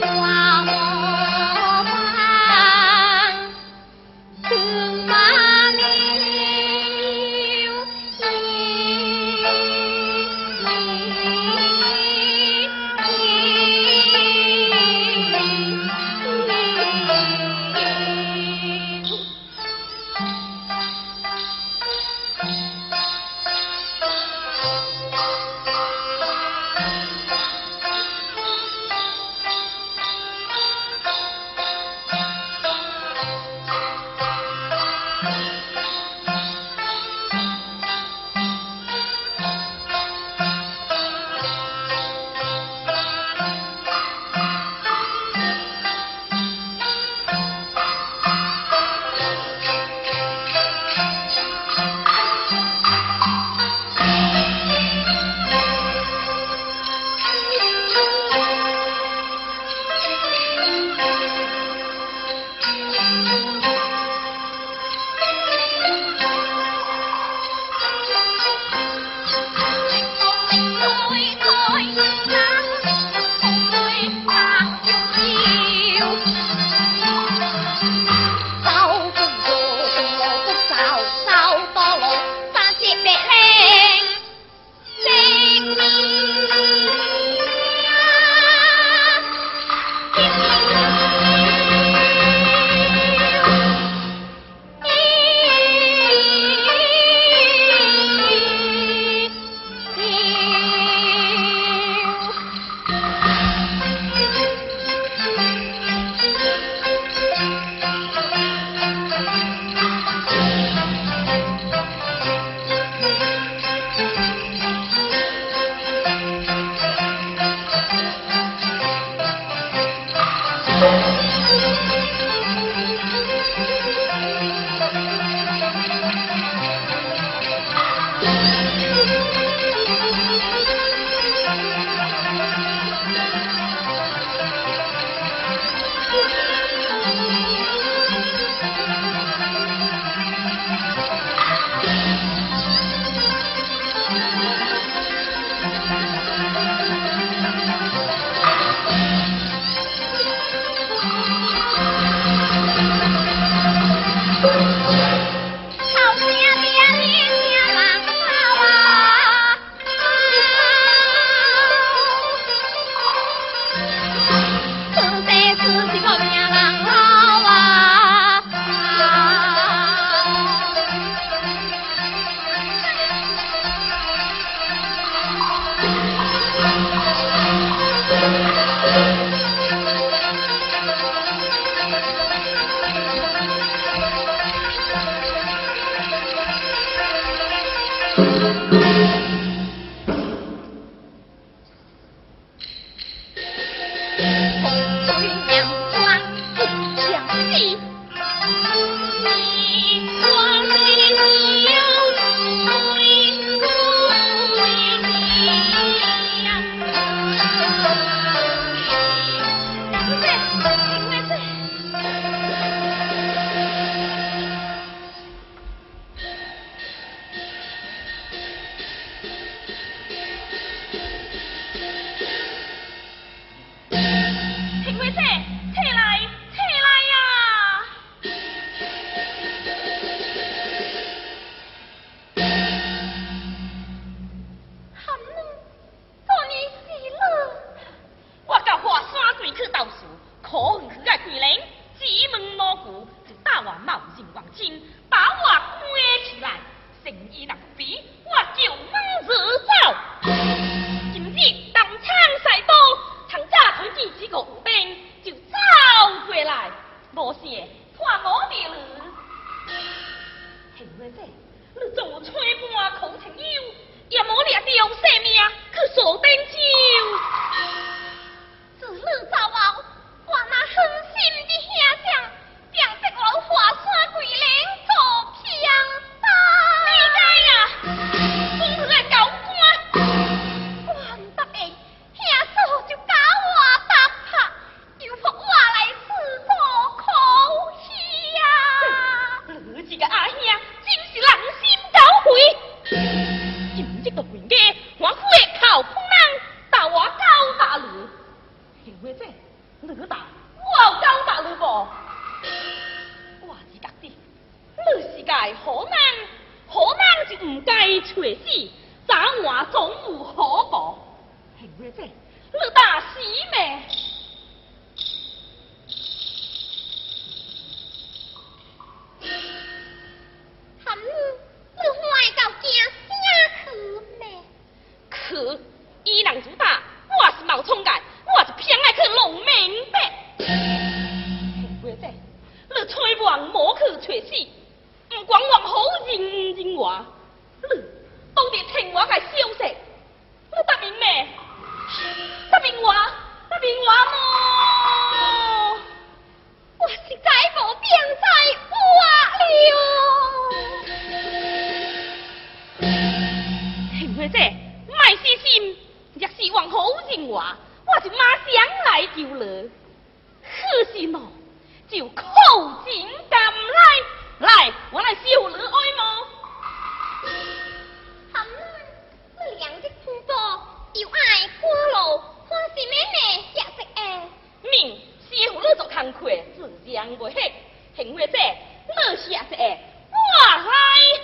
对啊。love. 你打我有高大路不？我只觉得，你是该好人，好人就唔该找死，早晚总有好报。因为这，你打死咩？喊你，你坏到惊啥去呢？去，伊人主打，往莫去找死，唔管往好认唔认话，你到底听话嘅消息，我答明咩？答明话，答明话么？我实在无变态。自然不黑幸为者乐是安，我爱。